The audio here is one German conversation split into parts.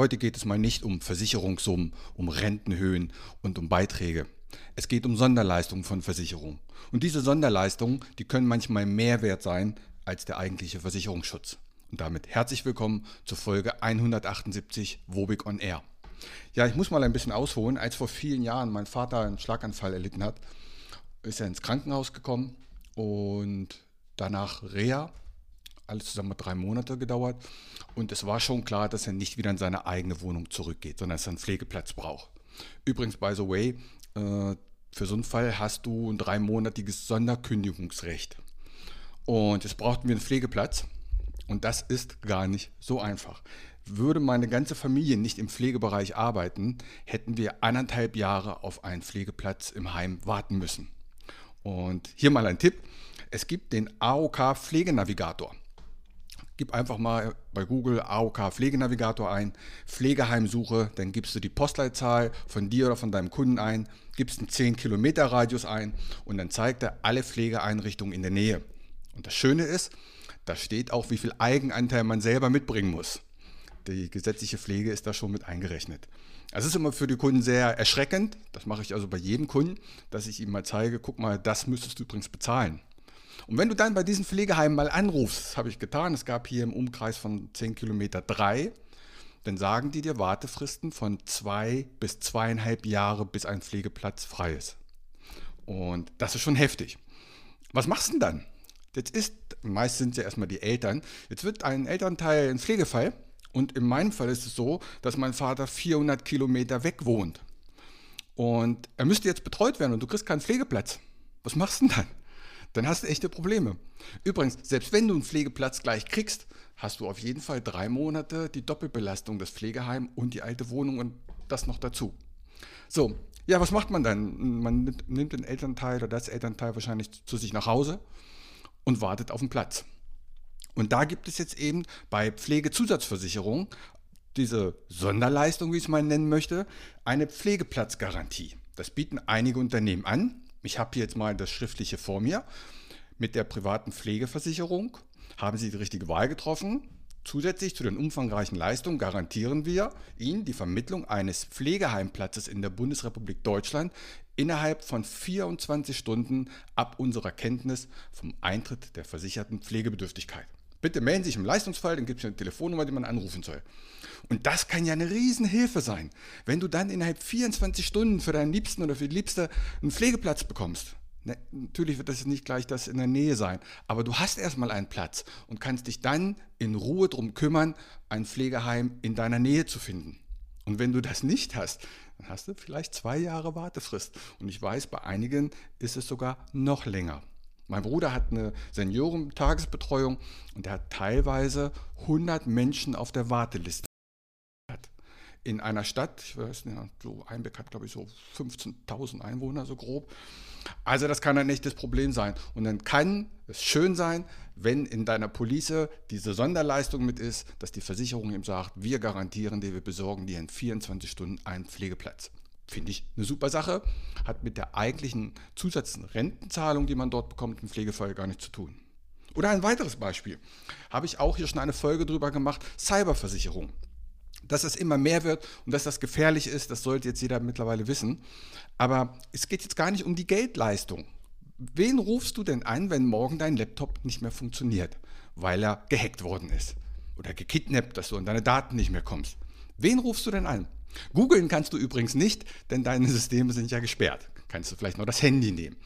Heute geht es mal nicht um Versicherungssummen, um Rentenhöhen und um Beiträge. Es geht um Sonderleistungen von Versicherungen. Und diese Sonderleistungen, die können manchmal mehr wert sein als der eigentliche Versicherungsschutz. Und damit herzlich willkommen zur Folge 178 Wobig on Air. Ja, ich muss mal ein bisschen ausholen. Als vor vielen Jahren mein Vater einen Schlaganfall erlitten hat, ist er ins Krankenhaus gekommen und danach Reha alles zusammen drei Monate gedauert. Und es war schon klar, dass er nicht wieder in seine eigene Wohnung zurückgeht, sondern dass er einen Pflegeplatz braucht. Übrigens, by the way, äh, für so einen Fall hast du ein dreimonatiges Sonderkündigungsrecht. Und jetzt brauchten wir einen Pflegeplatz. Und das ist gar nicht so einfach. Würde meine ganze Familie nicht im Pflegebereich arbeiten, hätten wir anderthalb Jahre auf einen Pflegeplatz im Heim warten müssen. Und hier mal ein Tipp. Es gibt den AOK Pflegenavigator. Gib einfach mal bei Google AOK Pflegenavigator ein, Pflegeheimsuche, dann gibst du die Postleitzahl von dir oder von deinem Kunden ein, gibst einen 10 Kilometer Radius ein und dann zeigt er alle Pflegeeinrichtungen in der Nähe. Und das Schöne ist, da steht auch, wie viel Eigenanteil man selber mitbringen muss. Die gesetzliche Pflege ist da schon mit eingerechnet. Es ist immer für die Kunden sehr erschreckend, das mache ich also bei jedem Kunden, dass ich ihm mal zeige, guck mal, das müsstest du übrigens bezahlen. Und wenn du dann bei diesen Pflegeheimen mal anrufst, das habe ich getan, es gab hier im Umkreis von 10 Kilometer drei, dann sagen die dir Wartefristen von zwei bis zweieinhalb Jahre, bis ein Pflegeplatz frei ist. Und das ist schon heftig. Was machst du denn dann? Jetzt ist, meist sind ja erstmal die Eltern, jetzt wird ein Elternteil ein Pflegefall und in meinem Fall ist es so, dass mein Vater 400 Kilometer weg wohnt. Und er müsste jetzt betreut werden und du kriegst keinen Pflegeplatz. Was machst du denn dann? Dann hast du echte Probleme. Übrigens, selbst wenn du einen Pflegeplatz gleich kriegst, hast du auf jeden Fall drei Monate die Doppelbelastung des Pflegeheims und die alte Wohnung und das noch dazu. So, ja, was macht man dann? Man nimmt den Elternteil oder das Elternteil wahrscheinlich zu sich nach Hause und wartet auf den Platz. Und da gibt es jetzt eben bei Pflegezusatzversicherung diese Sonderleistung, wie ich es mal nennen möchte, eine Pflegeplatzgarantie. Das bieten einige Unternehmen an ich habe hier jetzt mal das Schriftliche vor mir. Mit der privaten Pflegeversicherung haben Sie die richtige Wahl getroffen. Zusätzlich zu den umfangreichen Leistungen garantieren wir Ihnen die Vermittlung eines Pflegeheimplatzes in der Bundesrepublik Deutschland innerhalb von 24 Stunden ab unserer Kenntnis vom Eintritt der versicherten Pflegebedürftigkeit. Bitte melden Sie sich im Leistungsfall, dann gibt es eine Telefonnummer, die man anrufen soll. Und das kann ja eine Riesenhilfe sein, wenn du dann innerhalb 24 Stunden für deinen Liebsten oder für die Liebste einen Pflegeplatz bekommst. Ne, natürlich wird das nicht gleich das in der Nähe sein, aber du hast erstmal einen Platz und kannst dich dann in Ruhe darum kümmern, ein Pflegeheim in deiner Nähe zu finden. Und wenn du das nicht hast, dann hast du vielleicht zwei Jahre Wartefrist. Und ich weiß, bei einigen ist es sogar noch länger. Mein Bruder hat eine Seniorentagesbetreuung und er hat teilweise 100 Menschen auf der Warteliste. In einer Stadt, ich weiß nicht, so Einbeck hat glaube ich so 15.000 Einwohner so grob. Also das kann ein echtes Problem sein. Und dann kann es schön sein, wenn in deiner Police diese Sonderleistung mit ist, dass die Versicherung ihm sagt, wir garantieren dir, wir besorgen dir in 24 Stunden einen Pflegeplatz. Finde ich eine super Sache. Hat mit der eigentlichen Zusatzrentenzahlung, die man dort bekommt, im Pflegefall gar nichts zu tun. Oder ein weiteres Beispiel. Habe ich auch hier schon eine Folge drüber gemacht. Cyberversicherung. Dass es immer mehr wird und dass das gefährlich ist, das sollte jetzt jeder mittlerweile wissen. Aber es geht jetzt gar nicht um die Geldleistung. Wen rufst du denn an, wenn morgen dein Laptop nicht mehr funktioniert, weil er gehackt worden ist? Oder gekidnappt, dass du an deine Daten nicht mehr kommst? Wen rufst du denn an? Googeln kannst du übrigens nicht, denn deine Systeme sind ja gesperrt. Kannst du vielleicht noch das Handy nehmen.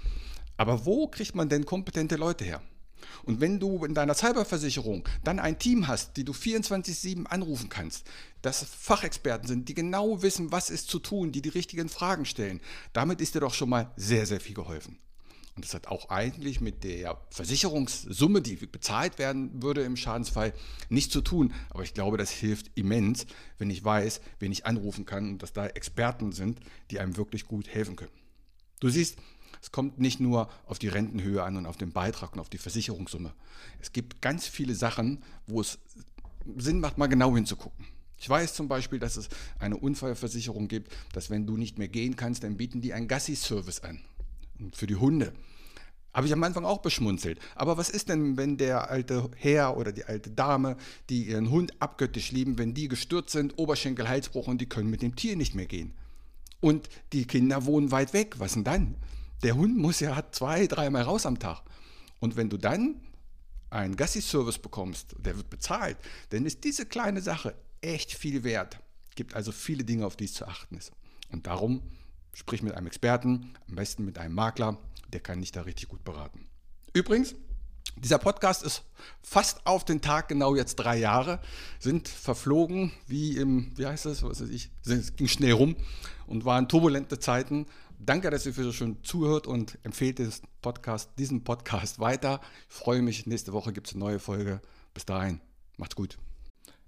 Aber wo kriegt man denn kompetente Leute her? Und wenn du in deiner Cyberversicherung dann ein Team hast, die du 24/7 anrufen kannst, das Fachexperten sind, die genau wissen, was ist zu tun, die die richtigen Fragen stellen, damit ist dir doch schon mal sehr, sehr viel geholfen. Und das hat auch eigentlich mit der Versicherungssumme, die bezahlt werden würde im Schadensfall, nichts zu tun. Aber ich glaube, das hilft immens, wenn ich weiß, wen ich anrufen kann und dass da Experten sind, die einem wirklich gut helfen können. Du siehst, es kommt nicht nur auf die Rentenhöhe an und auf den Beitrag und auf die Versicherungssumme. Es gibt ganz viele Sachen, wo es Sinn macht, mal genau hinzugucken. Ich weiß zum Beispiel, dass es eine Unfallversicherung gibt, dass wenn du nicht mehr gehen kannst, dann bieten die einen Gassi-Service an für die Hunde. Habe ich am Anfang auch beschmunzelt. Aber was ist denn, wenn der alte Herr oder die alte Dame, die ihren Hund abgöttisch lieben, wenn die gestürzt sind, Oberschenkel, Halsbruch und die können mit dem Tier nicht mehr gehen? Und die Kinder wohnen weit weg, was denn dann? Der Hund muss ja zwei, dreimal raus am Tag. Und wenn du dann einen Gassi-Service bekommst, der wird bezahlt, dann ist diese kleine Sache echt viel wert. Gibt also viele Dinge, auf die es zu achten ist. Und darum Sprich mit einem Experten, am besten mit einem Makler, der kann dich da richtig gut beraten. Übrigens, dieser Podcast ist fast auf den Tag genau jetzt drei Jahre, sind verflogen wie im, wie heißt das, was weiß ich, es ging schnell rum und waren turbulente Zeiten. Danke, dass ihr für so schön zuhört und empfehlt Podcast, diesen Podcast weiter. Ich freue mich, nächste Woche gibt es eine neue Folge. Bis dahin, macht's gut.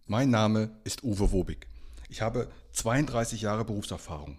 Mein Name ist Uwe Wobig. Ich habe 32 Jahre Berufserfahrung.